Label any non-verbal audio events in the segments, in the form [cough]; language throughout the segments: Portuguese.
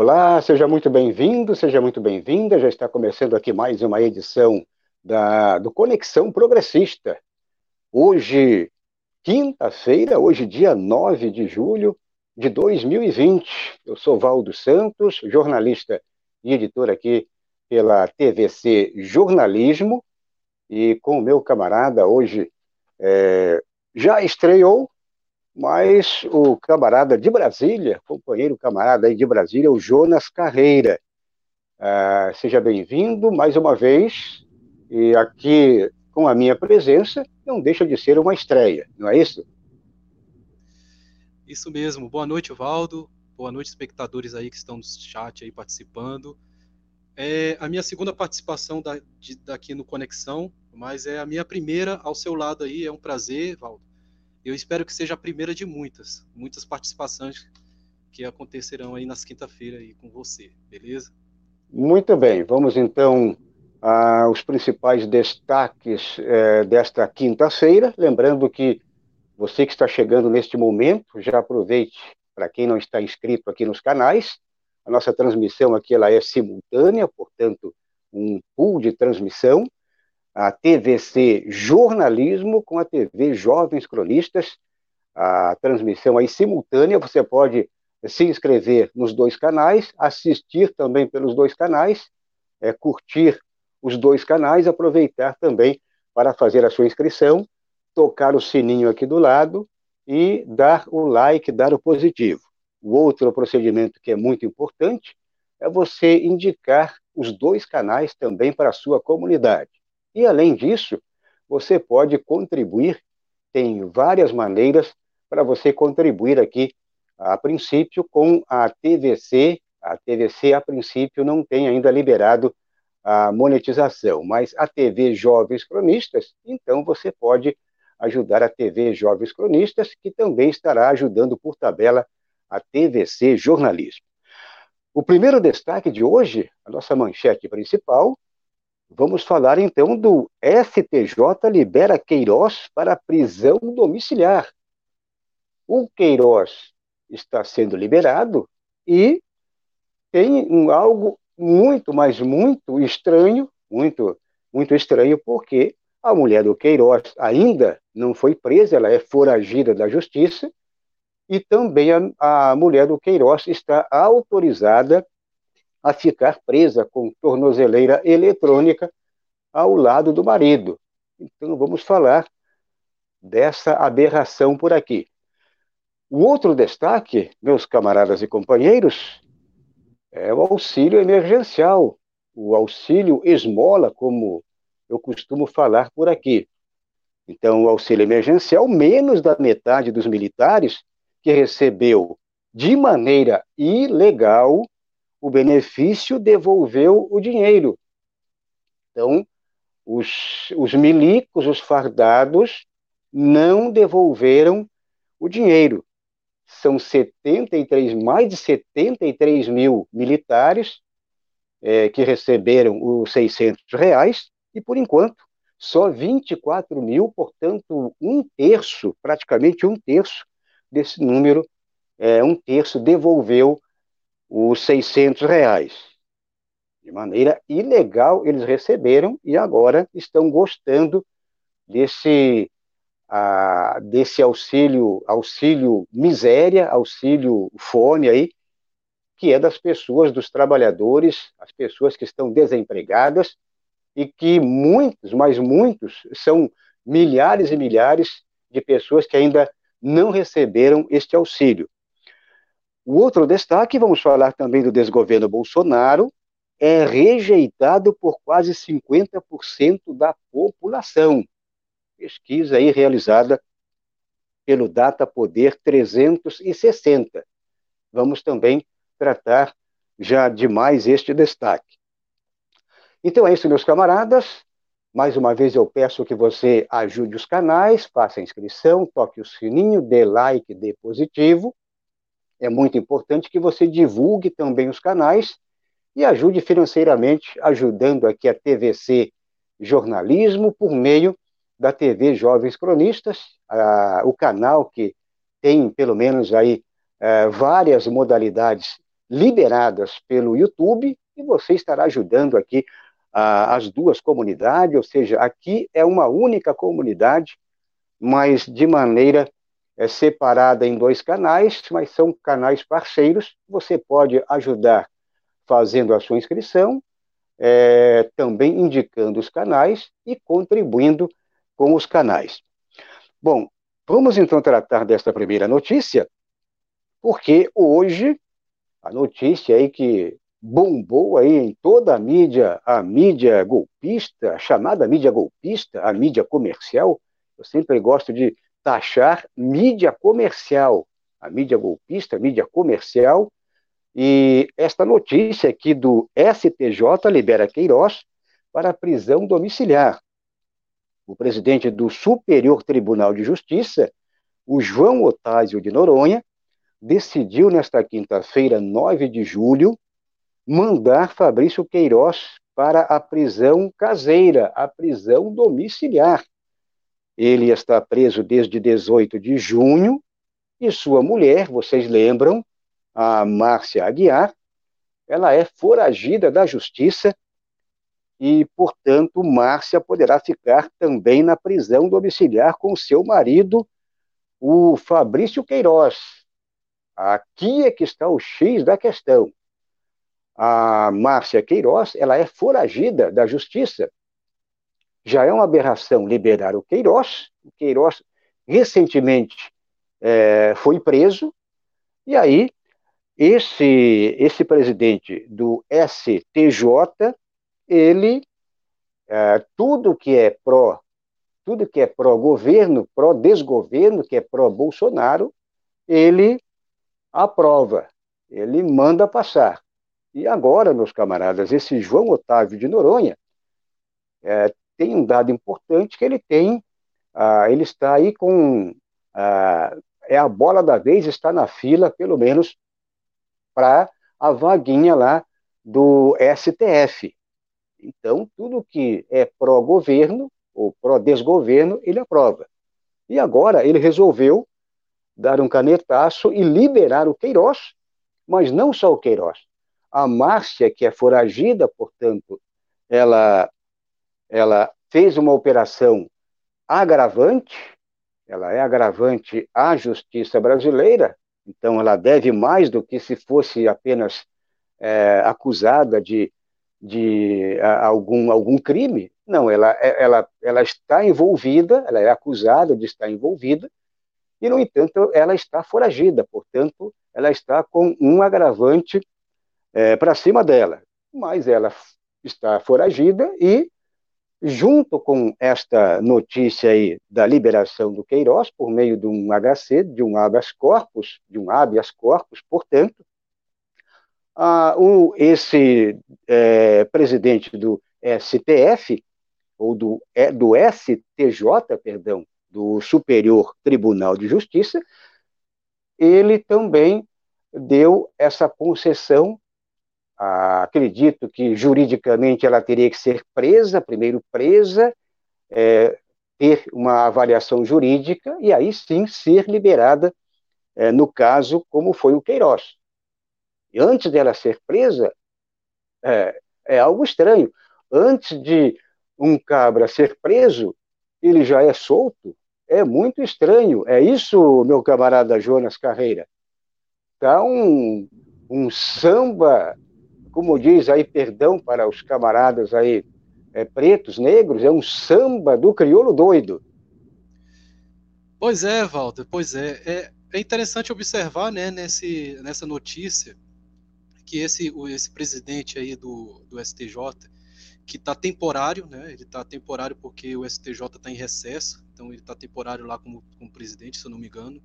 Olá, seja muito bem-vindo, seja muito bem-vinda. Já está começando aqui mais uma edição da, do Conexão Progressista. Hoje, quinta-feira, hoje, dia 9 de julho de 2020. Eu sou Valdo Santos, jornalista e editor aqui pela TVC Jornalismo, e com o meu camarada hoje é, já estreou mas o camarada de Brasília, companheiro camarada aí de Brasília, o Jonas Carreira. Ah, seja bem-vindo mais uma vez, e aqui com a minha presença, não deixa de ser uma estreia, não é isso? Isso mesmo. Boa noite, Valdo. Boa noite, espectadores aí que estão no chat aí participando. É a minha segunda participação da, de, daqui no Conexão, mas é a minha primeira ao seu lado aí. É um prazer, Valdo eu espero que seja a primeira de muitas, muitas participações que acontecerão aí nas quinta-feira aí com você, beleza? Muito bem, vamos então aos principais destaques é, desta quinta-feira. Lembrando que você que está chegando neste momento, já aproveite para quem não está inscrito aqui nos canais. A nossa transmissão aqui ela é simultânea, portanto, um pool de transmissão a TVC Jornalismo com a TV Jovens Cronistas, a transmissão aí simultânea, você pode se inscrever nos dois canais, assistir também pelos dois canais, é, curtir os dois canais, aproveitar também para fazer a sua inscrição, tocar o sininho aqui do lado e dar o like, dar o positivo. O outro procedimento que é muito importante é você indicar os dois canais também para a sua comunidade. E, além disso, você pode contribuir, tem várias maneiras para você contribuir aqui, a princípio, com a TVC. A TVC, a princípio, não tem ainda liberado a monetização, mas a TV Jovens Cronistas, então você pode ajudar a TV Jovens Cronistas, que também estará ajudando por tabela a TVC Jornalismo. O primeiro destaque de hoje, a nossa manchete principal, Vamos falar então do STJ libera Queiroz para prisão domiciliar. O Queiroz está sendo liberado e tem um, algo muito, mas muito estranho, muito, muito estranho, porque a mulher do Queiroz ainda não foi presa, ela é foragida da justiça, e também a, a mulher do Queiroz está autorizada a ficar presa com tornozeleira eletrônica ao lado do marido. Então vamos falar dessa aberração por aqui. O outro destaque, meus camaradas e companheiros, é o auxílio emergencial, o auxílio esmola, como eu costumo falar por aqui. Então, o auxílio emergencial, menos da metade dos militares que recebeu de maneira ilegal o benefício devolveu o dinheiro. Então, os, os milicos, os fardados, não devolveram o dinheiro. São 73, mais de 73 mil militares é, que receberam os 600 reais, e por enquanto, só 24 mil, portanto, um terço, praticamente um terço desse número, é, um terço devolveu os 600 reais. De maneira ilegal, eles receberam e agora estão gostando desse, desse auxílio, auxílio miséria, auxílio fome aí, que é das pessoas, dos trabalhadores, as pessoas que estão desempregadas e que muitos, mas muitos, são milhares e milhares de pessoas que ainda não receberam este auxílio. O outro destaque, vamos falar também do desgoverno Bolsonaro, é rejeitado por quase 50% da população. Pesquisa aí realizada pelo Data Poder 360. Vamos também tratar já de mais este destaque. Então é isso, meus camaradas. Mais uma vez eu peço que você ajude os canais, faça a inscrição, toque o sininho, dê like, dê positivo é muito importante que você divulgue também os canais e ajude financeiramente, ajudando aqui a TVC Jornalismo por meio da TV Jovens Cronistas, a, o canal que tem pelo menos aí é, várias modalidades liberadas pelo YouTube e você estará ajudando aqui ah, as duas comunidades, ou seja, aqui é uma única comunidade, mas de maneira é, separada em dois canais, mas são canais parceiros. Você pode ajudar fazendo a sua inscrição, é, também indicando os canais e contribuindo com os canais. Bom, vamos então tratar desta primeira notícia, porque hoje a notícia aí que bombou aí em toda a mídia, a mídia golpista, a chamada mídia golpista, a mídia comercial, eu sempre gosto de taxar mídia comercial, a mídia golpista, a mídia comercial, e esta notícia aqui do STJ libera Queiroz para prisão domiciliar. O presidente do Superior Tribunal de Justiça, o João Otásio de Noronha, decidiu nesta quinta-feira, 9 de julho, mandar Fabrício Queiroz para a prisão caseira, a prisão domiciliar. Ele está preso desde 18 de junho e sua mulher, vocês lembram, a Márcia Aguiar, ela é foragida da justiça e, portanto, Márcia poderá ficar também na prisão domiciliar com seu marido, o Fabrício Queiroz. Aqui é que está o X da questão. A Márcia Queiroz, ela é foragida da justiça já é uma aberração liberar o Queiroz. O Queiroz recentemente é, foi preso, e aí esse, esse presidente do STJ, ele, é, tudo que é pró, tudo que é pró-governo, pró-desgoverno, que é pró-Bolsonaro, ele aprova, ele manda passar. E agora, meus camaradas, esse João Otávio de Noronha é, tem um dado importante que ele tem, ah, ele está aí com, ah, é a bola da vez, está na fila, pelo menos, para a vaguinha lá do STF. Então, tudo que é pró-governo ou pró-desgoverno, ele aprova. E agora ele resolveu dar um canetaço e liberar o Queiroz, mas não só o Queiroz. A Márcia, que é foragida, portanto, ela ela fez uma operação agravante, ela é agravante à justiça brasileira, então ela deve mais do que se fosse apenas é, acusada de, de a, algum, algum crime. Não, ela, é, ela, ela está envolvida, ela é acusada de estar envolvida, e, no entanto, ela está foragida, portanto, ela está com um agravante é, para cima dela. Mas ela está foragida e junto com esta notícia aí da liberação do Queiroz por meio de um HC, de um habeas corpus, de um habeas corpus, portanto, ah, o, esse é, presidente do STF, ou do, é, do STJ, perdão, do Superior Tribunal de Justiça, ele também deu essa concessão ah, acredito que juridicamente ela teria que ser presa, primeiro presa, é, ter uma avaliação jurídica e aí sim ser liberada, é, no caso, como foi o Queiroz. E antes dela ser presa, é, é algo estranho. Antes de um cabra ser preso, ele já é solto. É muito estranho. É isso, meu camarada Jonas Carreira. Tá um, um samba como diz aí, perdão para os camaradas aí é, pretos, negros, é um samba do crioulo doido. Pois é, Walter, pois é. É, é interessante observar, né, nesse, nessa notícia, que esse, esse presidente aí do, do STJ, que está temporário, né, ele está temporário porque o STJ está em recesso, então ele está temporário lá como, como presidente, se eu não me engano,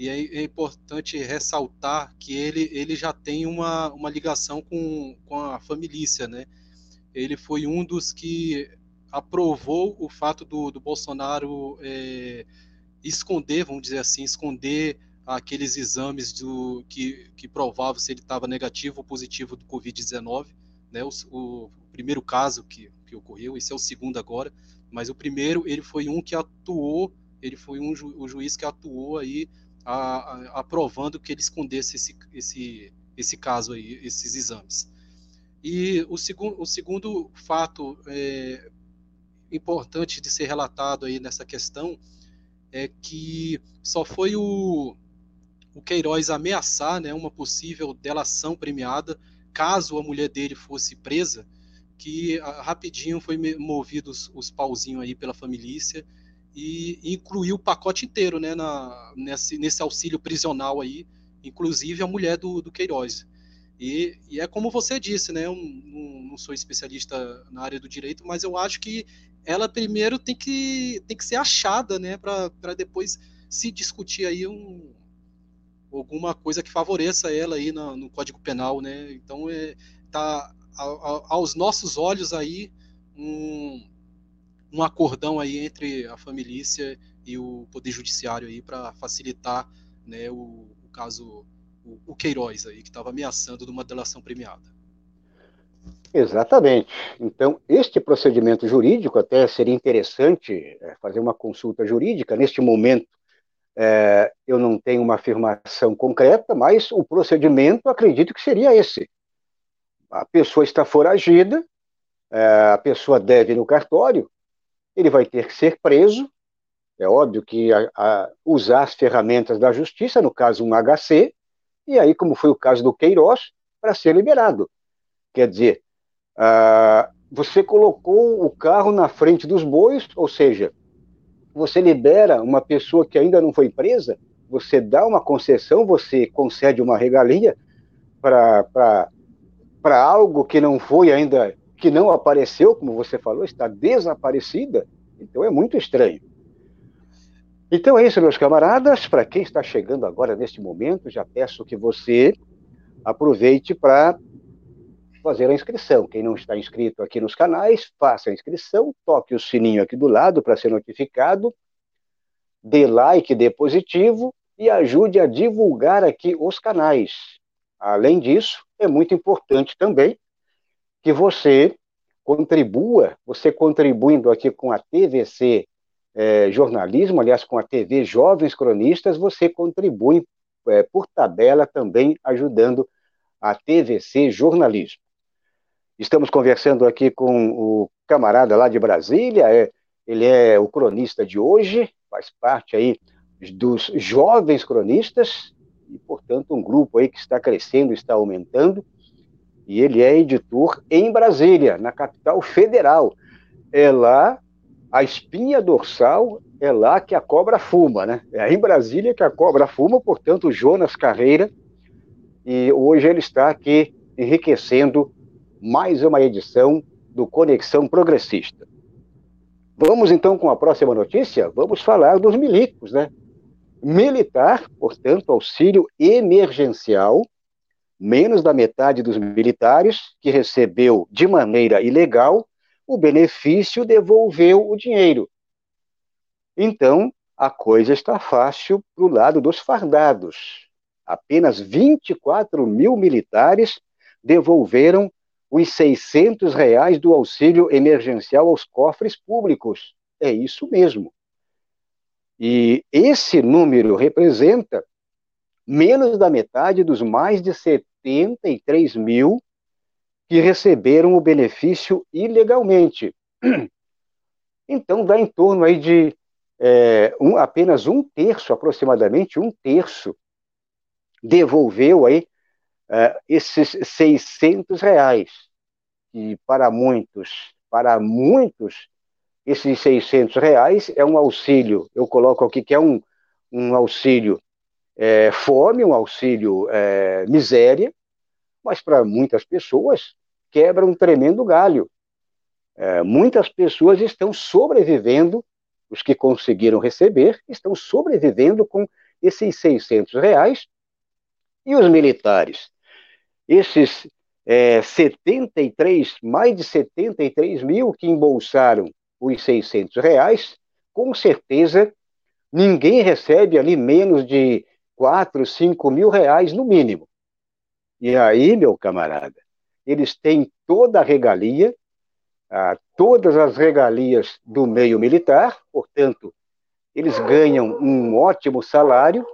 e é, importante ressaltar que ele, ele já tem uma, uma ligação com, com a família, né? Ele foi um dos que aprovou o fato do, do Bolsonaro é, esconder, vamos dizer assim, esconder aqueles exames do, que, que provavam se ele estava negativo ou positivo do Covid-19, né? O, o, primeiro caso que, que ocorreu, esse é o segundo agora, mas o primeiro ele foi um que atuou, ele foi um ju, o juiz que atuou aí a, a, aprovando que ele escondesse esse, esse, esse caso aí, esses exames. E o, segu o segundo fato é, importante de ser relatado aí nessa questão é que só foi o, o Queiroz ameaçar né, uma possível delação premiada caso a mulher dele fosse presa, que rapidinho foi movido os, os pauzinhos aí pela família e, incluiu o pacote inteiro né, na, nesse, nesse auxílio prisional aí, inclusive a mulher do, do Queiroz. E, e, é como você disse, né? Eu não, não, sou especialista na área do direito, mas eu acho que ela primeiro tem que, tem que ser achada, né? Para depois se discutir aí um, alguma coisa que favoreça ela aí no, no Código Penal, né? Então é, tá aos nossos olhos aí um, um acordão aí entre a família e o Poder Judiciário aí para facilitar né, o, o caso o, o Queiroz aí, que estava ameaçando de uma delação premiada. Exatamente. Então, este procedimento jurídico, até seria interessante é, fazer uma consulta jurídica. Neste momento, é, eu não tenho uma afirmação concreta, mas o procedimento acredito que seria esse. A pessoa está foragida, é, a pessoa deve no cartório, ele vai ter que ser preso. É óbvio que a, a usar as ferramentas da justiça, no caso um HC, e aí, como foi o caso do Queiroz, para ser liberado. Quer dizer, uh, você colocou o carro na frente dos bois, ou seja, você libera uma pessoa que ainda não foi presa, você dá uma concessão, você concede uma regalia para algo que não foi ainda, que não apareceu, como você falou, está desaparecida. Então é muito estranho. Então é isso, meus camaradas. Para quem está chegando agora neste momento, já peço que você aproveite para fazer a inscrição. Quem não está inscrito aqui nos canais, faça a inscrição, toque o sininho aqui do lado para ser notificado, dê like, dê positivo e ajude a divulgar aqui os canais. Além disso, é muito importante também que você contribua, você contribuindo aqui com a TVC é, jornalismo, aliás, com a TV Jovens Cronistas, você contribui é, por tabela também ajudando a TVC Jornalismo. Estamos conversando aqui com o camarada lá de Brasília, é, ele é o cronista de hoje, faz parte aí dos jovens cronistas, e, portanto, um grupo aí que está crescendo, está aumentando, e ele é editor em Brasília, na capital federal. É lá a espinha dorsal é lá que a cobra fuma, né? É em Brasília que a cobra fuma, portanto, Jonas Carreira, e hoje ele está aqui enriquecendo mais uma edição do Conexão Progressista. Vamos então com a próxima notícia? Vamos falar dos milicos, né? Militar, portanto, auxílio emergencial, menos da metade dos militares que recebeu de maneira ilegal o benefício devolveu o dinheiro. Então, a coisa está fácil para o lado dos fardados. Apenas 24 mil militares devolveram os 600 reais do auxílio emergencial aos cofres públicos. É isso mesmo. E esse número representa menos da metade dos mais de 73 mil que receberam o benefício ilegalmente. [clears throat] Então, dá em torno aí de é, um, apenas um terço, aproximadamente um terço, devolveu aí é, esses 600 reais. E para muitos, para muitos, esses 600 reais é um auxílio, eu coloco aqui que é um, um auxílio é, fome, um auxílio é, miséria, mas para muitas pessoas quebra um tremendo galho. É, muitas pessoas estão sobrevivendo, os que conseguiram receber, estão sobrevivendo com esses 600 reais, e os militares, esses é, 73, mais de 73 mil que embolsaram os 600 reais, com certeza ninguém recebe ali menos de 4, 5 mil reais no mínimo. E aí, meu camarada, eles têm toda a regalia, ah, todas as regalias do meio militar, portanto, eles ganham um ótimo salário,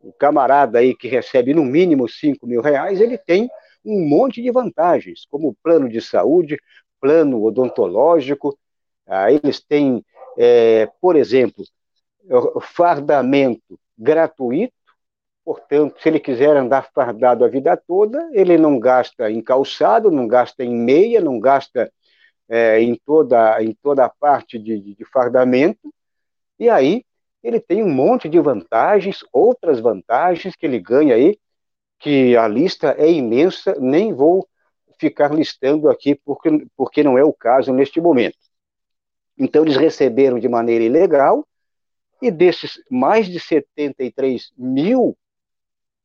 o camarada aí que recebe no mínimo 5 mil reais, ele tem um monte de vantagens, como plano de saúde, plano odontológico, ah, eles têm, é, por exemplo, fardamento gratuito, portanto, se ele quiser andar fardado a vida toda, ele não gasta em calçado, não gasta em meia, não gasta é, em, toda, em toda a parte de, de fardamento, e aí ele tem um monte de vantagens, outras vantagens que ele ganha aí, que a lista é imensa, nem vou ficar listando aqui porque, porque não é o caso neste momento. Então, eles receberam de maneira ilegal, e desses mais de 73 mil,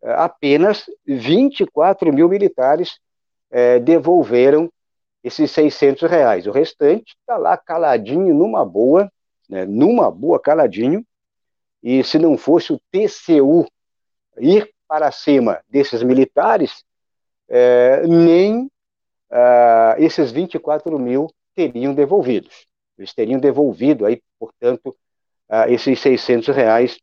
apenas 24 mil militares é, devolveram esses 600 reais. O restante está lá caladinho, numa boa, né, numa boa caladinho, e se não fosse o TCU ir para cima desses militares, é, nem ah, esses 24 mil teriam devolvidos. Eles teriam devolvido aí, portanto, ah, esses 600 reais,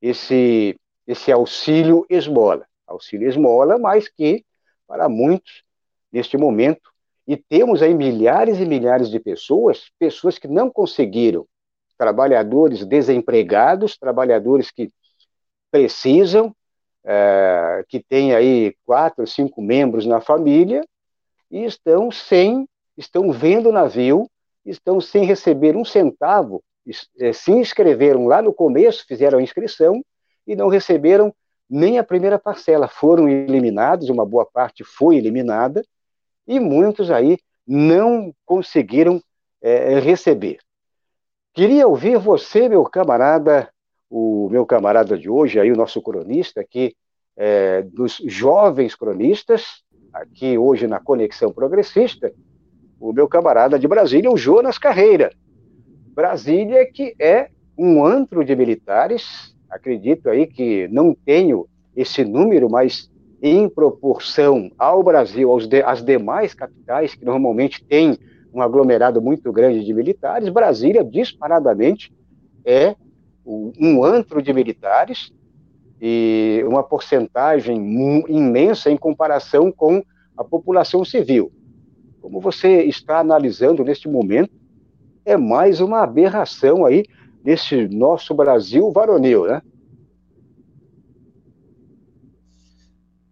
esse, esse auxílio esmola. Auxílio esmola, mas que, para muitos, neste momento, e temos aí milhares e milhares de pessoas, pessoas que não conseguiram, trabalhadores desempregados, trabalhadores que precisam, é, que têm aí quatro, cinco membros na família, e estão sem, estão vendo o navio, estão sem receber um centavo, eh, se inscreveram lá no começo, fizeram a inscrição e não receberam nem a primeira parcela, foram eliminados, uma boa parte foi eliminada, e muitos aí não conseguiram é, receber. Queria ouvir você, meu camarada, o meu camarada de hoje, aí o nosso cronista aqui, é, dos jovens cronistas, aqui hoje na Conexão Progressista, o meu camarada de Brasília, o Jonas Carreira. Brasília que é um antro de militares, acredito aí que não tenho esse número, mas em proporção ao Brasil, aos de, às demais capitais, que normalmente têm um aglomerado muito grande de militares, Brasília, disparadamente, é um antro de militares, e uma porcentagem imensa em comparação com a população civil. Como você está analisando neste momento, é mais uma aberração aí desse nosso Brasil varonil, né?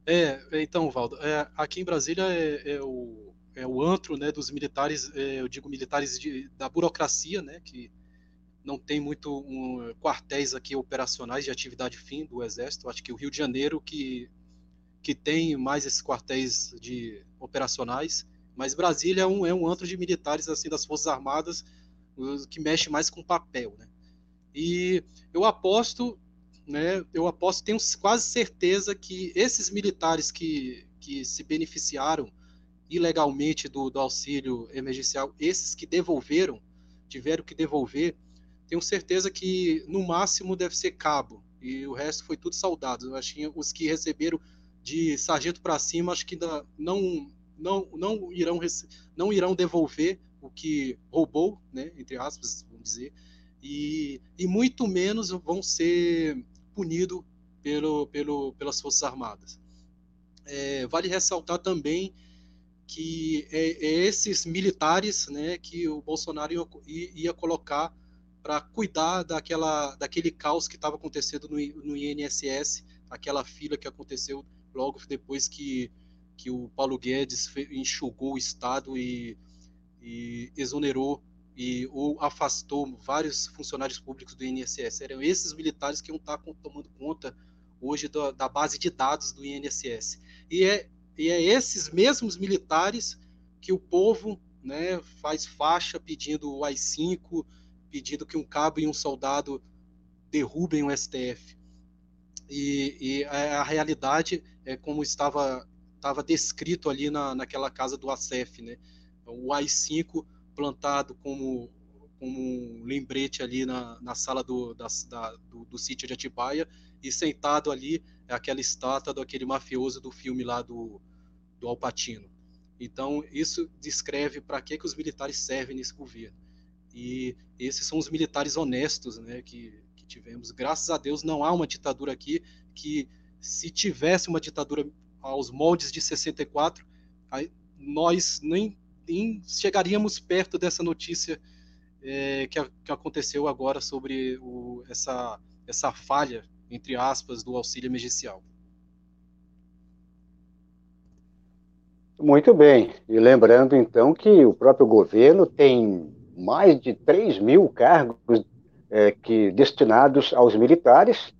É, então, Valdo, é, aqui em Brasília é, é, o, é o antro né, dos militares, é, eu digo militares de, da burocracia, né, que não tem muito um, quartéis aqui operacionais de atividade fim do Exército. Acho que o Rio de Janeiro que, que tem mais esses quartéis de operacionais, mas Brasília é um, é um antro de militares assim das Forças Armadas que mexe mais com papel, né? E eu aposto, né? Eu aposto, tenho quase certeza que esses militares que, que se beneficiaram ilegalmente do, do auxílio emergencial, esses que devolveram, tiveram que devolver, tenho certeza que no máximo deve ser cabo e o resto foi tudo soldado. Eu acho que os que receberam de sargento para cima, acho que não não não irão não irão devolver o que roubou, né, entre aspas, vamos dizer, e, e muito menos vão ser punidos pelo, pelo, pelas Forças Armadas. É, vale ressaltar também que é, é esses militares né, que o Bolsonaro ia, ia colocar para cuidar daquela, daquele caos que estava acontecendo no, no INSS, aquela fila que aconteceu logo depois que, que o Paulo Guedes enxugou o Estado e, e exonerou e ou afastou vários funcionários públicos do INSS. Eram esses militares que iam estar tá tomando conta hoje da, da base de dados do INSS. E é, e é esses mesmos militares que o povo né, faz faixa pedindo o AI-5, pedindo que um cabo e um soldado derrubem o STF. E, e a, realidade é como estava, estava descrito ali na, naquela casa do ACF, né? O AI-5 plantado como, como um lembrete ali na, na sala do, da, da, do, do sítio de Atibaia e sentado ali é aquela estátua daquele mafioso do filme lá do, do Alpatino. Então, isso descreve para que, que os militares servem nesse governo. E esses são os militares honestos né, que, que tivemos. Graças a Deus não há uma ditadura aqui que se tivesse uma ditadura aos moldes de 64, nós nem, nem chegaríamos perto dessa notícia é, que, que, aconteceu agora sobre o, essa, essa falha, entre aspas, do auxílio emergencial. Muito bem. E lembrando, então, que o próprio governo tem mais de 3 mil cargos é, que, destinados aos militares,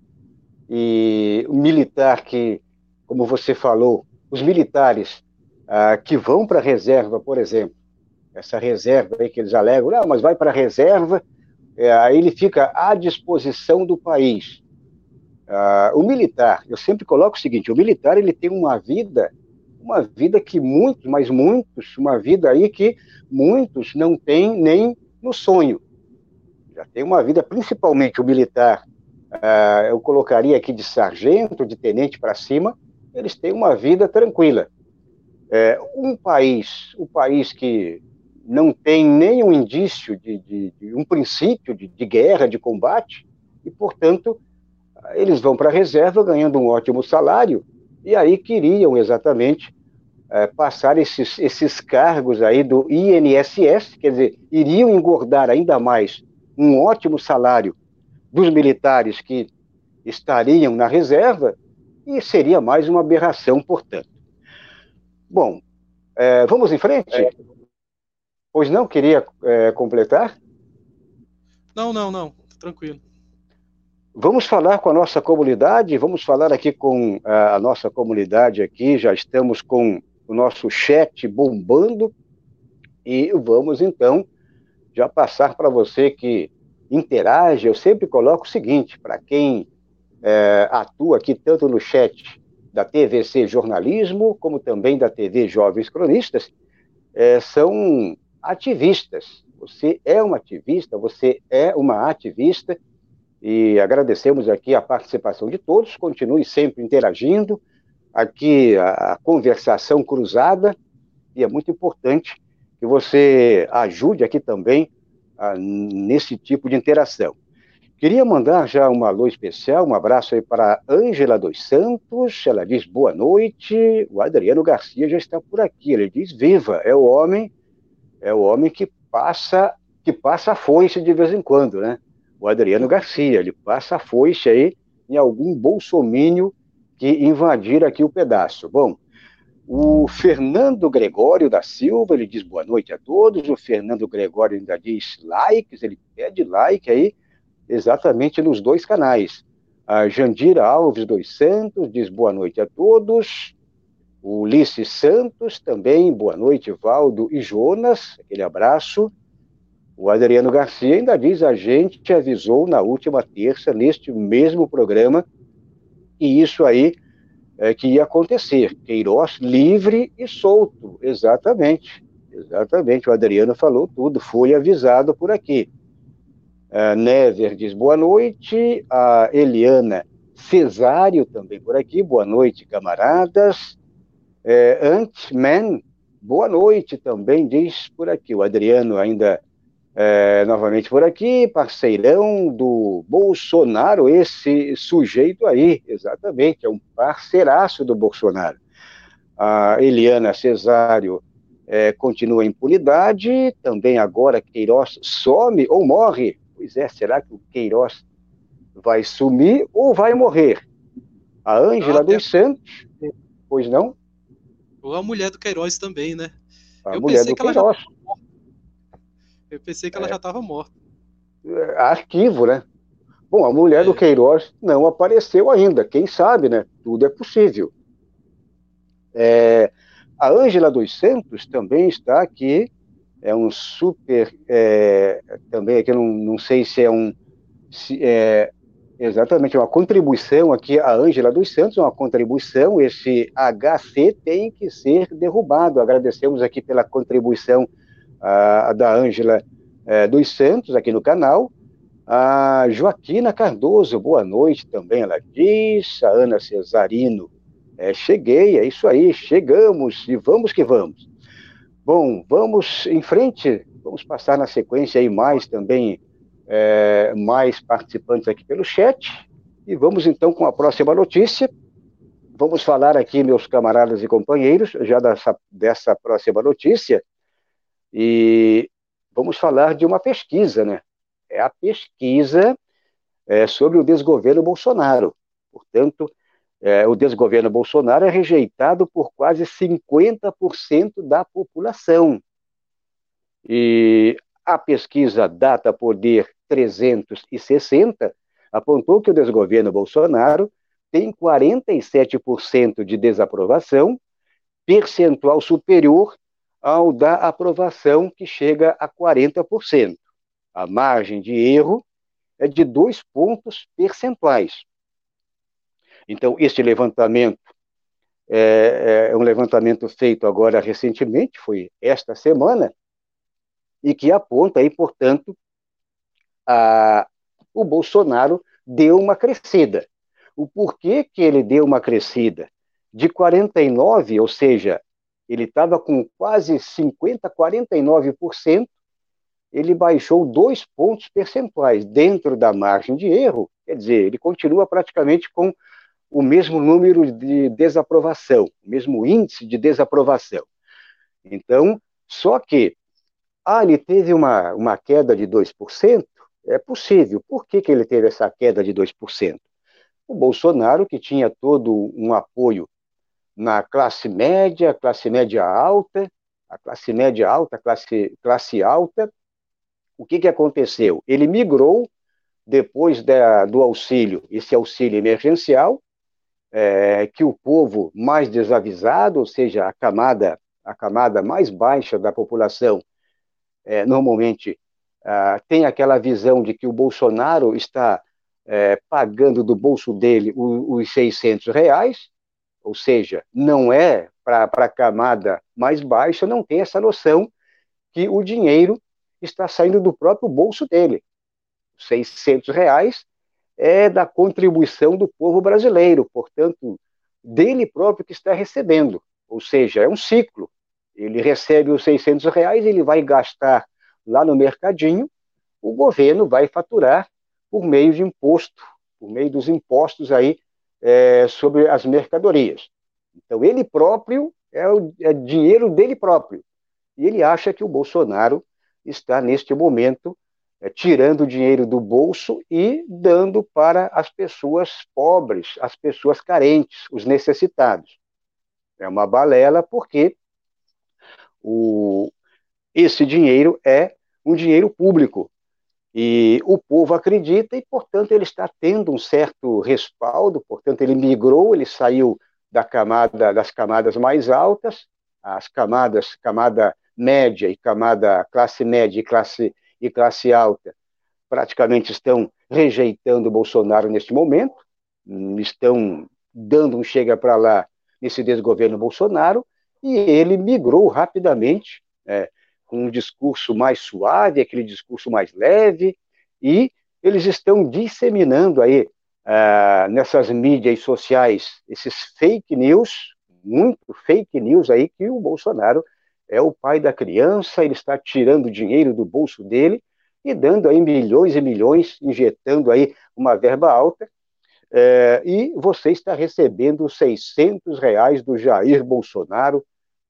e o militar que, como você falou, os militares ah, que vão para a reserva, por exemplo, essa reserva aí que eles alegam, não, mas vai para a reserva, é, aí ele fica à disposição do país. Ah, o militar, eu sempre coloco o seguinte, o militar ele tem uma vida, uma vida que muitos, mas muitos, uma vida aí que muitos não têm nem no sonho. Já tem uma vida, principalmente o militar, uh, eu colocaria aqui de sargento, de tenente para cima, eles têm uma vida tranquila. É, um país, um país que não tem nenhum indício de, de, de um princípio de, de, guerra, de combate, e, portanto, eles vão para a reserva ganhando um ótimo salário, e aí queriam exatamente é, passar esses, esses cargos aí do INSS, quer dizer, iriam engordar ainda mais um ótimo salário dos militares que estariam na reserva, e seria mais uma aberração, portanto. Bom, é, vamos em frente? É. Pois não, queria é, completar? Não, não, não, tranquilo. Vamos falar com a nossa comunidade, vamos falar aqui com a nossa comunidade aqui, já estamos com o nosso chat bombando, e vamos então já passar para você que interage, eu sempre coloco o seguinte, para quem é, atua aqui tanto no chat da TVC Jornalismo, como também da TV Jovens Cronistas, é, são ativistas. Você é um ativista, você é uma ativista, e agradecemos aqui a participação de todos, continue sempre interagindo, aqui a, a conversação cruzada, e é muito importante que você ajude aqui também nesse tipo de interação. Queria mandar já um alô especial, um abraço aí para Ângela dos Santos, ela diz boa noite, o Adriano Garcia já está por aqui, ele diz viva, é o homem, é o homem que passa, que passa a foice de vez em quando, né? O Adriano Garcia, ele passa a foice aí em algum bolsomínio que invadir aqui o pedaço. Bom, o Fernando Gregório da Silva, ele diz boa noite a todos. O Fernando Gregório ainda diz likes, ele pede like aí, exatamente nos dois canais. A Jandira Alves dos Santos diz boa noite a todos. O Ulisses Santos também, boa noite, Valdo e Jonas, aquele abraço. O Adriano Garcia ainda diz: a gente avisou na última terça, neste mesmo programa, e isso aí é, que ia acontecer. Queiroz livre e solto, exatamente. Exatamente, o Adriano falou tudo, foi avisado por aqui. A Never diz boa noite, a Eliana Cesário também por aqui, boa noite, camaradas. É, Ant-Man, boa noite também, diz por aqui. O Adriano ainda é, novamente por aqui, parceirão do Bolsonaro, esse sujeito aí, exatamente, é um parceiraço do Bolsonaro. A Eliana Cesário é, continua a impunidade, também agora Queiroz some ou morre. Pois é, será que o Queiroz vai sumir ou vai morrer? A Ângela ah, dos Santos, pois não? Ou a mulher do Queiroz também, né? A Eu mulher do Queiroz. Já eu pensei que ela é. já estava morta. É, arquivo, né? Bom, a mulher é. do Queiroz não apareceu ainda. Quem sabe, né? Tudo é possível. É, a Ângela dos Santos também está aqui. É um super. É, também aqui, não, não sei se é um. Se, é, exatamente, uma contribuição aqui. A Ângela dos Santos, uma contribuição. Esse HC tem que ser derrubado. Agradecemos aqui pela contribuição a, da Ângela é, dos Santos, aqui no canal. A Joaquina Cardoso, boa noite também, ela diz. A Ana Cesarino, é, cheguei, é isso aí, chegamos e vamos que vamos. Bom, vamos em frente, vamos passar na sequência aí mais também, é, mais participantes aqui pelo chat. E vamos então com a próxima notícia. Vamos falar aqui, meus camaradas e companheiros, já dessa, dessa próxima notícia, e vamos falar de uma pesquisa, né? É a pesquisa é, sobre o desgoverno Bolsonaro. Portanto, é, o desgoverno Bolsonaro é rejeitado por quase 50% da população. E a pesquisa Data Poder 360 apontou que o desgoverno Bolsonaro tem 47% de desaprovação, percentual superior ao da aprovação, que chega a 40%. A margem de erro é de dois pontos percentuais. Então, este levantamento é, é um levantamento feito agora recentemente, foi esta semana, e que aponta aí, portanto, a, o Bolsonaro deu uma crescida. O porquê que ele deu uma crescida? De 49, ou seja, ele estava com quase 50, 49%, ele baixou dois pontos percentuais dentro da margem de erro, quer dizer, ele continua praticamente com o mesmo número de desaprovação, o mesmo índice de desaprovação. Então, só que, ah, ele teve uma, uma queda de 2%, é possível. Por que, que ele teve essa queda de 2%? O Bolsonaro, que tinha todo um apoio na classe média, classe média alta, a classe média alta, classe, classe alta, o que, que aconteceu? Ele migrou depois da, do auxílio, esse auxílio emergencial, é, que o povo mais desavisado, ou seja, a camada, a camada mais baixa da população, é, normalmente ah, tem aquela visão de que o Bolsonaro está é, pagando do bolso dele os, os 600 reais, ou seja, não é para a camada mais baixa, não tem essa noção que o dinheiro está saindo do próprio bolso dele. 600 reais é da contribuição do povo brasileiro, portanto, dele próprio que está recebendo. Ou seja, é um ciclo. Ele recebe os 600 reais, ele vai gastar lá no mercadinho, o governo vai faturar por meio de imposto, por meio dos impostos aí é, sobre as mercadorias. Então, ele próprio é, o, é dinheiro dele próprio. E ele acha que o Bolsonaro está, neste momento, é, tirando dinheiro do bolso e dando para as pessoas pobres, as pessoas carentes, os necessitados. É uma balela, porque o, esse dinheiro é um dinheiro público. E o povo acredita e, portanto, ele está tendo um certo respaldo, portanto, ele migrou, ele saiu da camada, das camadas mais altas, as camadas, camada média e camada classe média e classe, e classe alta, praticamente estão rejeitando o Bolsonaro neste momento, estão dando um chega para lá nesse desgoverno Bolsonaro, e ele migrou rapidamente, é, com um discurso mais suave, aquele discurso mais leve, e eles estão disseminando aí uh, nessas mídias sociais esses fake news, muito fake news aí que o Bolsonaro é o pai da criança, ele está tirando dinheiro do bolso dele e dando aí milhões e milhões, injetando aí uma verba alta, é, e você está recebendo 600 reais do Jair Bolsonaro,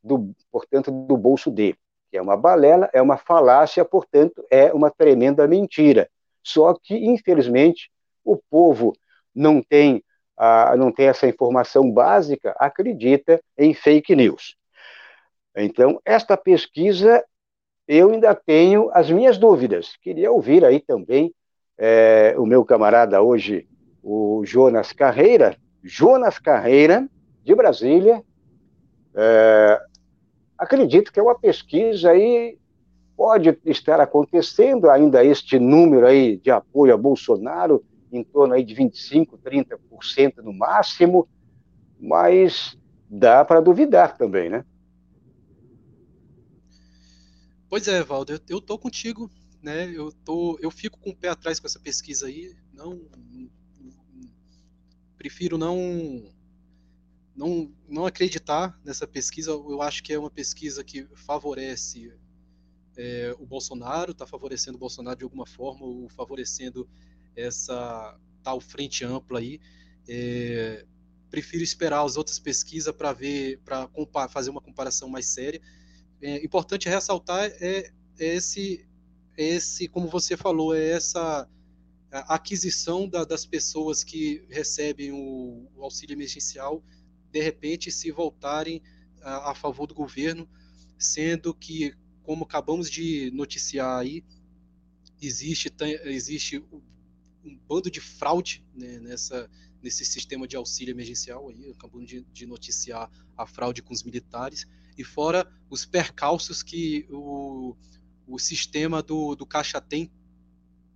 do, portanto, do bolso dele é uma balela, é uma falácia, portanto, é uma tremenda mentira. Só que, infelizmente, o povo não tem, ah, não tem essa informação básica, acredita em fake news. Então, esta pesquisa, eu ainda tenho as minhas dúvidas. Queria ouvir aí também é, o meu camarada hoje, o Jonas Carreira. Jonas Carreira, de Brasília, é, acredito que é uma pesquisa aí pode estar acontecendo ainda este número aí de apoio a Bolsonaro em torno aí de 25, 30% no máximo, mas dá para duvidar também, né? Pois é, Valdo, eu, estou tô contigo, né? Eu tô, eu fico com o pé atrás com essa pesquisa aí, não prefiro não não, não acreditar nessa pesquisa. Eu acho que é uma pesquisa que favorece é, o Bolsonaro, está favorecendo o Bolsonaro de alguma forma, ou favorecendo essa tal frente ampla aí. É, prefiro esperar as outras pesquisas para ver, para fazer uma comparação mais séria. É importante ressaltar é, é esse, é esse, como você falou, é essa aquisição da, das pessoas que recebem o, o, auxílio emergencial, de repente se voltarem a, a favor do governo, sendo que, como acabamos de noticiar aí, existe, existe um bando de fraude né, nessa, nesse sistema de auxílio emergencial aí, acabamos de, de, noticiar a fraude com os militares, e fora os percalços que o, o sistema do, do Caixa tem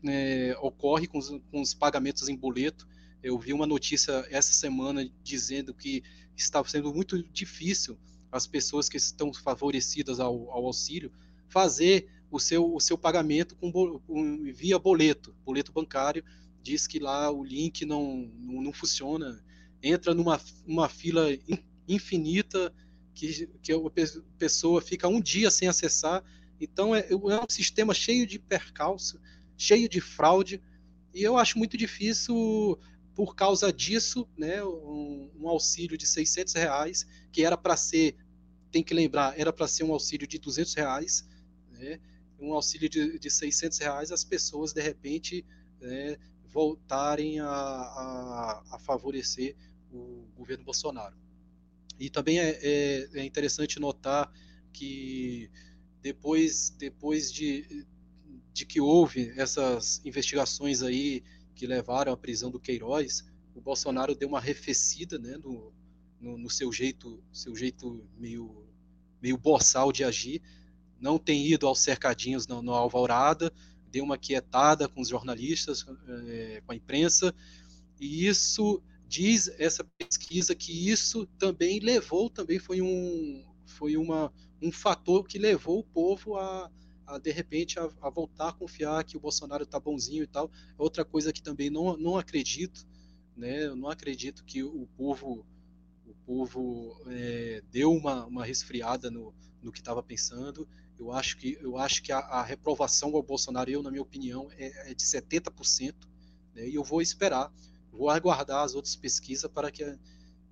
é, ocorre com os, com os pagamentos em boleto. Eu vi uma notícia essa semana dizendo que está sendo muito difícil as pessoas que estão favorecidas ao, ao auxílio fazer o seu, o seu pagamento com, com, via boleto, boleto bancário. Diz que lá o link não, não, não funciona, entra numa uma fila infinita que, que a pessoa fica um dia sem acessar. Então é, é um sistema cheio de percalço, cheio de fraude, e eu acho muito difícil, por causa disso, né, um, um auxílio de 600 reais, que era para ser, tem que lembrar, era para ser um auxílio de 200 reais, né, um auxílio de, de 600 reais, as pessoas, de repente, né, voltarem a, a, a, favorecer o governo Bolsonaro. E também é, é, é interessante notar que depois, depois de, de que houve essas investigações aí que levaram à prisão do Queiroz, o Bolsonaro deu uma arrefecida né, no, no, no, seu jeito, seu jeito meio, meio boçal de agir. Não tem ido aos cercadinhos no, no Alvorada, deu uma quietada com os jornalistas, é, com a imprensa, e isso diz essa pesquisa que isso também levou, também foi um, foi uma, um fator que levou o povo a, a de repente a, a, voltar a confiar que o Bolsonaro está bonzinho e tal. Outra coisa que também não, não acredito, né? Eu não acredito que o povo o povo é, deu uma, uma resfriada no, no que estava pensando. Eu acho que eu acho que a, a, reprovação ao Bolsonaro, eu na minha opinião, é, é de 70%, né? E eu vou esperar, vou aguardar as outras pesquisas para que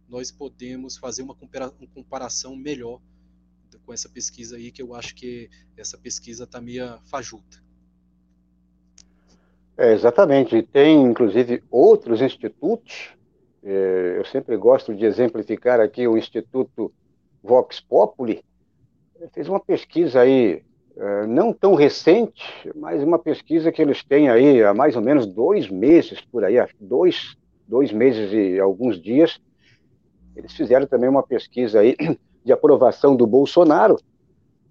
nós podemos fazer uma, compara, uma comparação melhor com essa pesquisa aí, que eu acho que essa pesquisa está meio fajuta. É, exatamente. Tem, inclusive, outros institutos. É, eu sempre gosto de exemplificar aqui o Instituto Vox Populi. Fez uma pesquisa aí, não tão recente, mas uma pesquisa que eles têm aí há mais ou menos dois meses por aí, dois, dois meses e alguns dias. Eles fizeram também uma pesquisa aí de aprovação do Bolsonaro,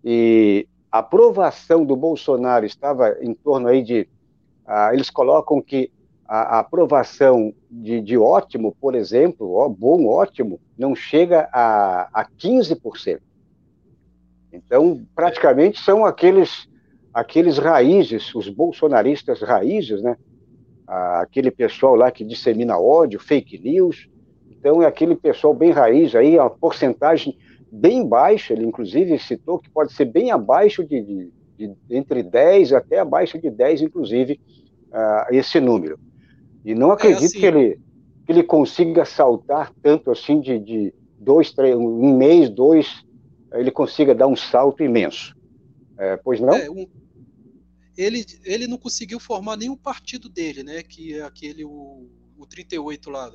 e a aprovação do Bolsonaro estava em torno aí de. Ah, eles colocam que a, a aprovação de, de, ótimo, por exemplo, ó, bom, ótimo, não chega a, a 15%. Então, praticamente são aqueles, aqueles raízes, os bolsonaristas raízes, né? Aquele pessoal lá que dissemina ódio, fake news. Então, é aquele pessoal bem raiz aí, a porcentagem bem baixa, ele inclusive citou que pode ser bem abaixo de, de, de entre 10 até abaixo de 10, inclusive, uh, esse número. E não é acredito é assim. que, ele, que ele consiga saltar tanto assim de, de dois, três, um mês, dois, ele consiga dar um salto imenso. É, pois não? É, um, ele, ele não conseguiu formar nenhum partido dele, né? Que é aquele, o, o 38 lá.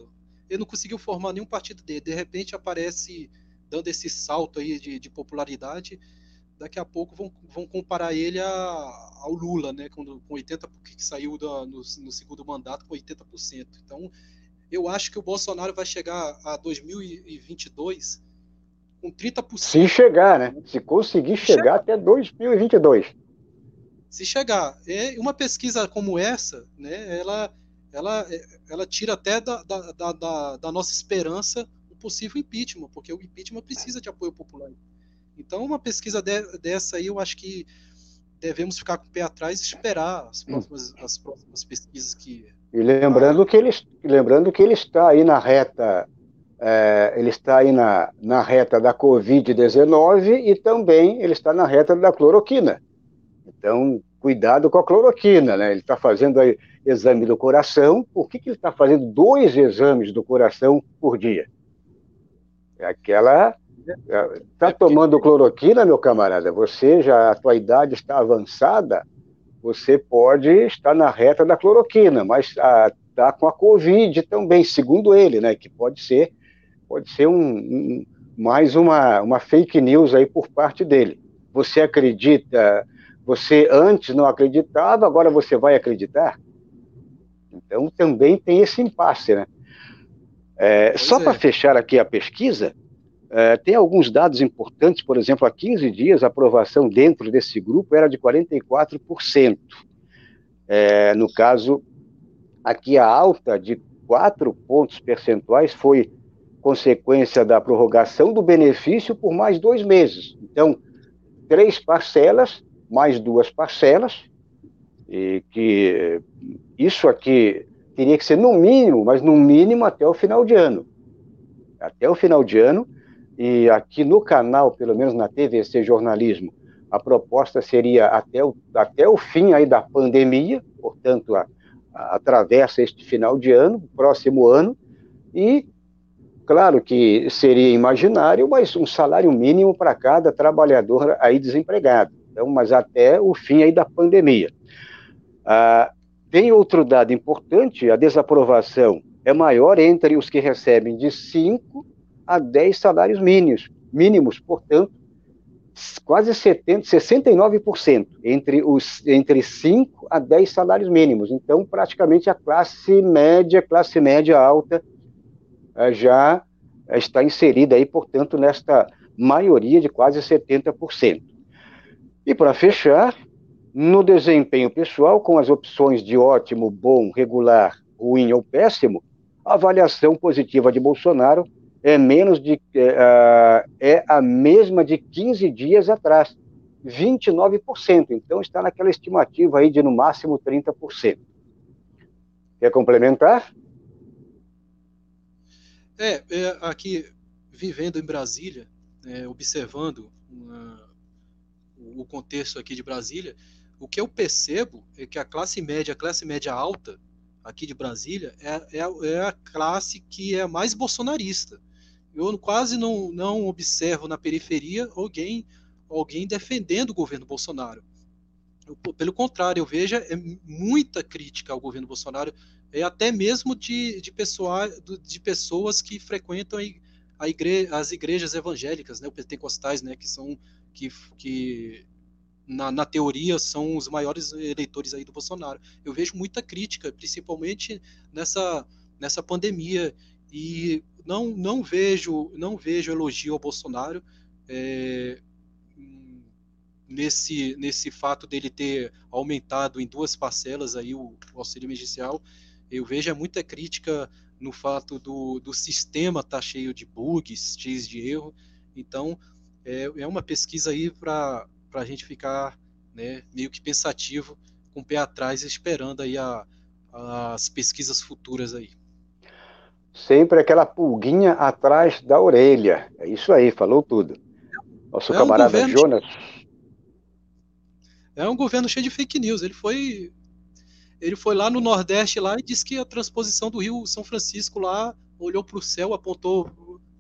Ele não conseguiu formar nenhum partido dele. De repente aparece dando esse salto aí de, de popularidade, daqui a pouco vão, vão comparar ele a, ao Lula, né, com, com 80%, que saiu da, no, no, segundo mandato com 80%. Então, eu acho que o Bolsonaro vai chegar a 2022 com 30%. Se chegar, né? Se conseguir chegar, chegar. até 2022. Se chegar. É, uma pesquisa como essa, né, ela, ela, ela tira até da, da, da, da nossa esperança possível impeachment, porque o impeachment precisa de apoio popular. Então, uma pesquisa de, dessa aí, eu acho que devemos ficar com o pé atrás e esperar as próximas, as próximas pesquisas que. E lembrando que ele, lembrando que ele está aí na reta, é, ele está aí na, na reta da Covid-19 e também ele está na reta da cloroquina. Então, cuidado com a cloroquina, né? Ele está fazendo aí exame do coração, por que, que ele está fazendo dois exames do coração por dia? É aquela. Está é, tomando cloroquina, meu camarada? Você já, a tua idade está avançada, você pode estar na reta da cloroquina, mas está com a Covid também, segundo ele, né? Que pode ser, pode ser um, um, mais uma, uma fake news aí por parte dele. Você acredita? Você antes não acreditava, agora você vai acreditar? Então também tem esse impasse, né? É, só é. para fechar aqui a pesquisa, é, tem alguns dados importantes, por exemplo, há 15 dias a aprovação dentro desse grupo era de 44%. É, no caso, aqui a alta de 4 pontos percentuais foi consequência da prorrogação do benefício por mais dois meses. Então, três parcelas, mais duas parcelas, e que isso aqui teria que ser no mínimo, mas no mínimo até o final de ano. Até o final de ano, e aqui no canal, pelo menos na TVC Jornalismo, a proposta seria até o, até o fim aí da pandemia, portanto, a, a, atravessa este final de ano, próximo ano, e claro que seria imaginário, mas um salário mínimo para cada trabalhador aí desempregado. Então, mas até o fim aí da pandemia. Ah, tem outro dado importante: a desaprovação é maior entre os que recebem de 5 a 10 salários mínimos, mínimos portanto, quase 70, 69% entre os entre 5 a 10 salários mínimos. Então, praticamente a classe média, classe média alta já está inserida aí, portanto, nesta maioria de quase 70%. E para fechar, no desempenho pessoal, com as opções de ótimo, bom, regular, ruim ou péssimo, a avaliação positiva de Bolsonaro é menos de é, é a mesma de 15 dias atrás, 29%. Então está naquela estimativa aí de no máximo 30%. Quer complementar? É, é aqui vivendo em Brasília, é, observando uma, o contexto aqui de Brasília, o que eu percebo é que a classe média, a classe média alta aqui de Brasília é, é, é a classe que é mais bolsonarista. Eu quase não, não observo na periferia alguém, alguém defendendo o governo Bolsonaro. Eu, pelo contrário, eu vejo é muita crítica ao governo Bolsonaro, é até mesmo de, de, pessoa, de pessoas que frequentam a igre, as igrejas evangélicas, né, pentecostais, né, que são que, que na, na, teoria, são os maiores eleitores aí do Bolsonaro. Eu vejo muita crítica, principalmente nessa, nessa pandemia, e não, não vejo não vejo elogio ao Bolsonaro é, nesse, nesse fato dele ter aumentado em duas parcelas aí o, o auxílio emergencial. Eu vejo é muita crítica no fato do, do sistema estar tá cheio de bugs, cheio de erro. Então, é, é uma pesquisa aí para a gente ficar né, meio que pensativo, com o pé atrás, esperando aí a, as pesquisas futuras aí. Sempre aquela pulguinha atrás da orelha. É isso aí, falou tudo. Nosso é um camarada Jonas. É um governo cheio de fake news. Ele foi ele foi lá no Nordeste lá e disse que a transposição do Rio São Francisco lá olhou para o céu, apontou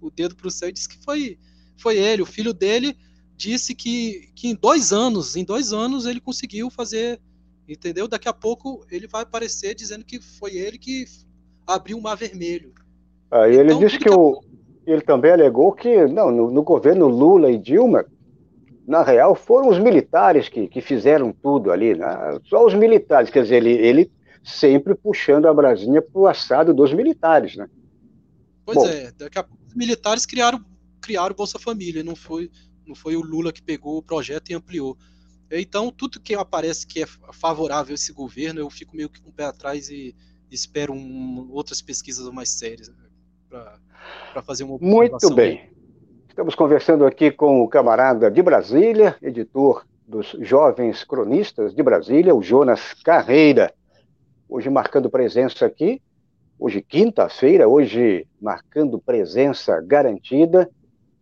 o dedo para o céu e disse que foi foi ele, o filho dele disse que, que em dois anos, em dois anos ele conseguiu fazer, entendeu? Daqui a pouco ele vai aparecer dizendo que foi ele que abriu o Mar Vermelho. Aí ele então, disse que, que o, ele também alegou que não, no, no, governo Lula e Dilma, na real, foram os militares que, que fizeram tudo ali, né? só os militares, quer dizer, ele, ele sempre puxando a brasinha para o assado dos militares, né? Pois Bom, é, daqui a pouco os militares criaram, criaram Bolsa Família, não foi não foi o Lula que pegou o projeto e ampliou. Então, tudo que aparece que é favorável a esse governo, eu fico meio que com o pé atrás e espero um, outras pesquisas mais sérias né, para fazer uma Muito bem. Estamos conversando aqui com o camarada de Brasília, editor dos Jovens Cronistas de Brasília, o Jonas Carreira. Hoje marcando presença aqui, hoje quinta-feira, hoje marcando presença garantida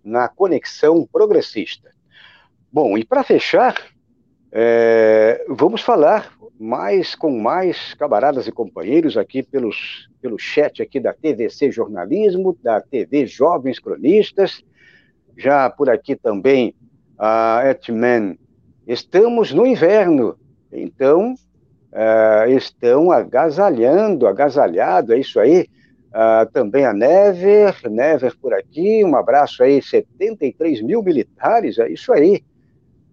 na conexão progressista. Bom, e para fechar, É, vamos falar mais com mais camaradas e companheiros aqui pelos, pelo chat aqui da TVC Jornalismo, da TV Jovens Cronistas, já por aqui também a Etman. Estamos no inverno, então uh, estão agasalhando, agasalhado, é isso aí. Uh, também a Never, Never por aqui, um abraço aí, 73 mil militares, é isso aí.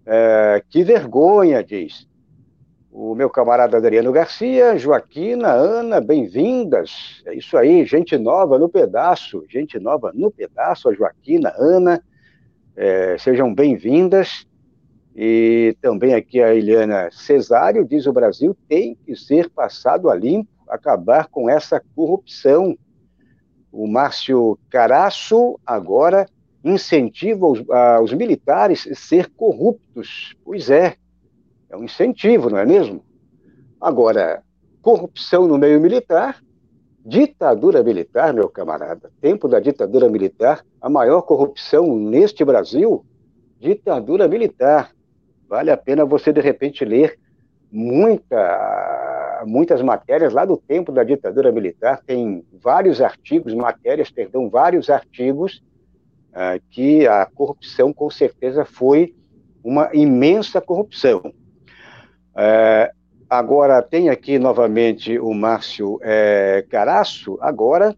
Uh, que vergonha, diz. O meu camarada Adriano Garcia, Joaquina, Ana, bem-vindas. É isso aí, gente nova no pedaço, gente nova no pedaço, a Joaquina, Ana, é, sejam bem-vindas. E também aqui a Eliana Cesário diz: o Brasil tem que ser passado a limpo, acabar com essa corrupção. O Márcio Caraço agora incentiva os, os militares a ser corruptos. Pois é, é um incentivo, não é mesmo? Agora, corrupção no meio militar, ditadura militar, meu camarada, tempo da ditadura militar, a maior corrupção neste Brasil, ditadura militar. Vale a pena você, de repente, ler muita, muitas matérias lá do tempo da ditadura militar. Tem vários artigos, matérias, perdão, vários artigos uh, que a corrupção, com certeza, foi uma imensa corrupção. Uh, agora, tem aqui novamente o Márcio é, Caraço, agora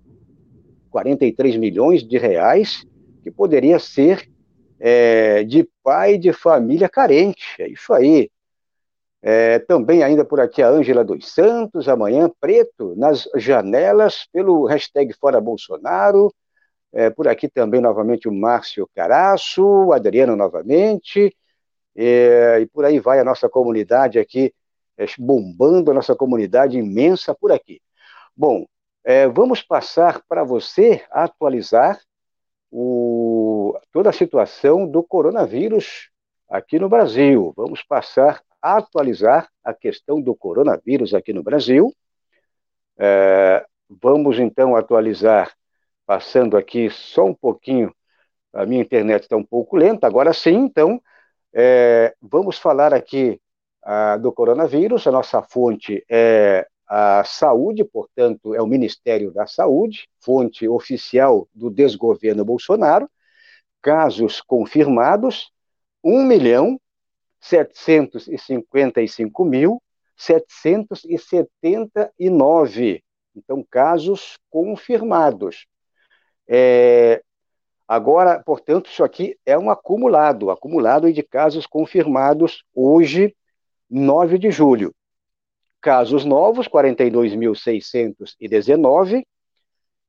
43 milhões de reais, que poderia ser é, de pai de família carente. É isso aí. É, também ainda por aqui a Ângela dos Santos, amanhã preto, nas janelas, pelo hashtag Fora Bolsonaro. É, por aqui também novamente o Márcio Caraço, o Adriano novamente. É, e por aí vai a nossa comunidade aqui, bombando a nossa comunidade imensa por aqui. Bom, é, vamos passar para você atualizar o, toda a situação do coronavírus aqui no Brasil. Vamos passar a atualizar a questão do coronavírus aqui no Brasil. É, vamos então atualizar, passando aqui só um pouquinho, a minha internet está um pouco lenta, agora sim, então, é, vamos falar aqui do coronavírus. A nossa fonte é a saúde, portanto, é o Ministério da Saúde, fonte oficial do desgoverno Bolsonaro, casos confirmados, 1 milhão 755 mil 779. Então, casos confirmados. É, agora, portanto, isso aqui é um acumulado, acumulado de casos confirmados hoje, 9 de julho. Casos novos, 42.619,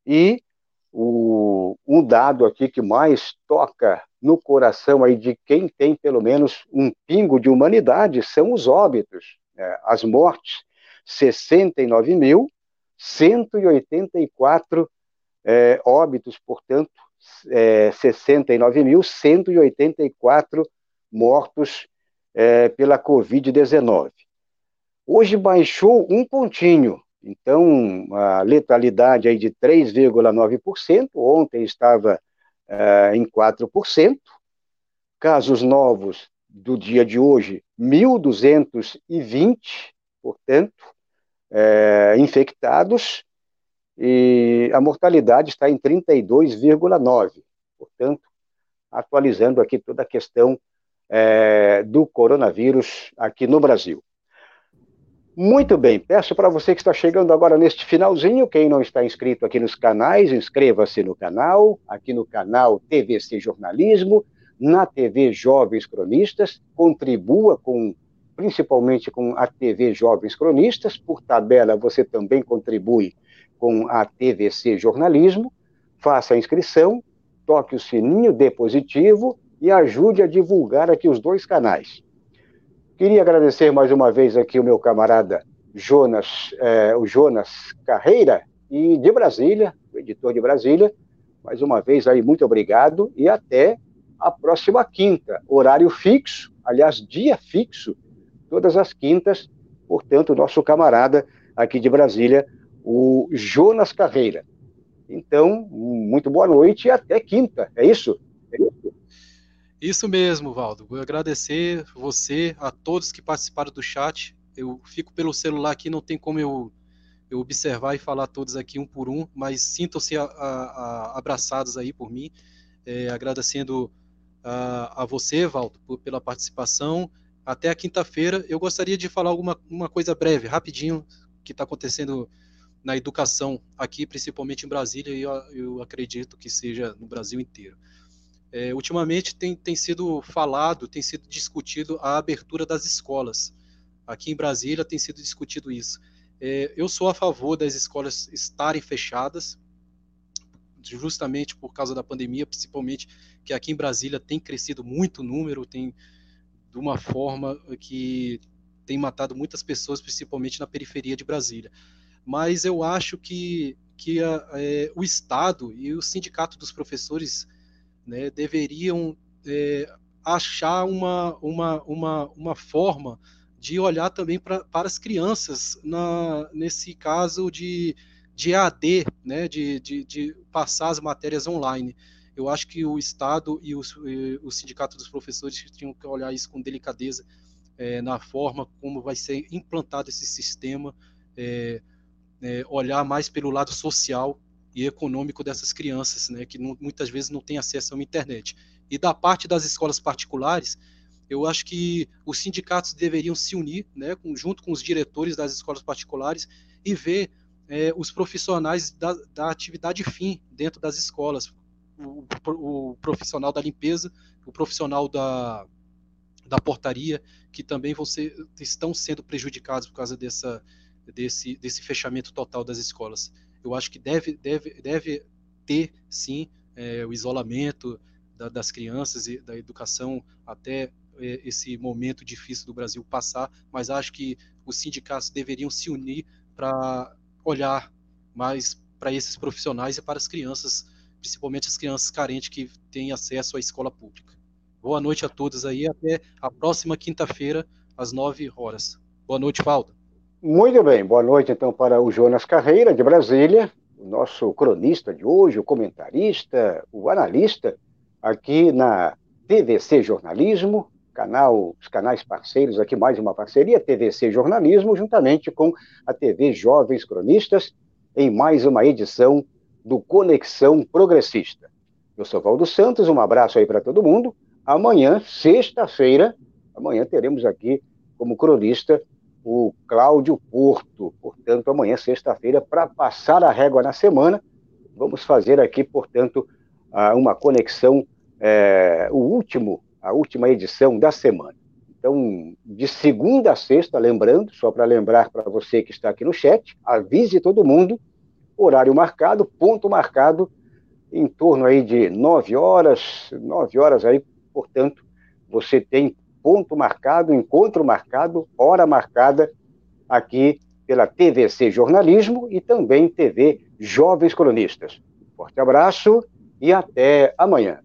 e o, um dado aqui que mais toca no coração aí de quem tem pelo menos um pingo de humanidade são os óbitos, né? as mortes, 69.184 é, óbitos, portanto, é, 69.184 mortos é, pela Covid-19. Hoje baixou um pontinho, então a letalidade aí de 3,9%, ontem estava uh, em 4%. Casos novos do dia de hoje, 1.220, portanto, é, infectados, e a mortalidade está em 32,9%. Portanto, atualizando aqui toda a questão é, do coronavírus aqui no Brasil. Muito bem, peço para você que está chegando agora neste finalzinho, quem não está inscrito aqui nos canais, inscreva-se no canal, aqui no canal TVC Jornalismo, na TV Jovens Cronistas, contribua com principalmente com a TV Jovens Cronistas, por tabela você também contribui com a TVC Jornalismo, faça a inscrição, toque o sininho, dê positivo e ajude a divulgar aqui os dois canais. Queria agradecer mais uma vez aqui o meu camarada Jonas, é, o Jonas Carreira, e de Brasília, o editor de Brasília. Mais uma vez aí, muito obrigado e até a próxima quinta. Horário fixo, aliás, dia fixo, todas as quintas. Portanto, nosso camarada aqui de Brasília, o Jonas Carreira. Então, muito boa noite e até quinta. É isso? Isso? Isso mesmo, Valdo. Vou agradecer você, a todos que participaram do chat. Eu fico pelo celular aqui, não tem como eu, eu observar e falar todos aqui um por um, mas sintam-se abraçados aí por mim. É, agradecendo a, a você, Valdo, por, pela participação. Até a quinta-feira. Eu gostaria de falar alguma uma coisa breve, rapidinho, que está acontecendo na educação aqui, principalmente em Brasília, e eu, eu acredito que seja no Brasil inteiro. É, ultimamente tem, tem sido falado, tem sido discutido a abertura das escolas. Aqui em Brasília tem sido discutido isso. É, eu sou a favor das escolas estarem fechadas, justamente por causa da pandemia, principalmente que aqui em Brasília tem crescido muito o número, tem de uma forma que tem matado muitas pessoas, principalmente na periferia de Brasília. Mas eu acho que, que a, é, o Estado e o Sindicato dos Professores né, deveriam é, achar uma, uma, uma, uma forma de olhar também pra, para as crianças na, nesse caso de, de EAD, né, de, de, de passar as matérias online. Eu acho que o Estado e, os, e o Sindicato dos Professores tinham que olhar isso com delicadeza é, na forma como vai ser implantado esse sistema, é, é, olhar mais pelo lado social e econômico dessas crianças, né, que não, muitas vezes não têm acesso uma internet. E da parte das escolas particulares, eu acho que os sindicatos deveriam se unir, né, com, junto com os diretores das escolas particulares, e ver é, os profissionais da, da, atividade fim dentro das escolas, o, o, profissional da limpeza, o profissional da, da portaria, que também estão sendo prejudicados por causa dessa, desse, desse fechamento total das escolas eu acho que deve, deve, deve ter, sim, é, o isolamento da, das crianças e da educação até é, esse momento difícil do Brasil passar, mas acho que os sindicatos deveriam se unir para olhar mais para esses profissionais e para as crianças, principalmente as crianças carentes que têm acesso à escola pública. Boa noite a todos aí, até a próxima quinta-feira, às 9 horas. Boa noite, Valdo. Muito bem, boa noite então para o Jonas Carreira, de Brasília, o nosso cronista de hoje, o comentarista, o analista, aqui na TVC Jornalismo, canal, os canais parceiros aqui, mais uma parceria, TVC Jornalismo, juntamente com a TV Jovens Cronistas, em mais uma edição do Conexão Progressista. Eu sou Valdo Santos, um abraço aí para todo mundo. Amanhã, sexta-feira, amanhã teremos aqui como cronista o Cláudio Porto. Portanto, amanhã, sexta-feira, para passar a régua na semana, vamos fazer aqui, portanto, uma conexão, é, o último, a última edição da semana. Então, de segunda a sexta, lembrando, só para lembrar para você que está aqui no chat, avise todo mundo, horário marcado, ponto marcado, em torno aí de nove horas, nove horas aí, portanto, você tem ponto marcado, encontro marcado, hora marcada aqui pela TVC Jornalismo e também TV Jovens Cronistas. Forte abraço e até amanhã.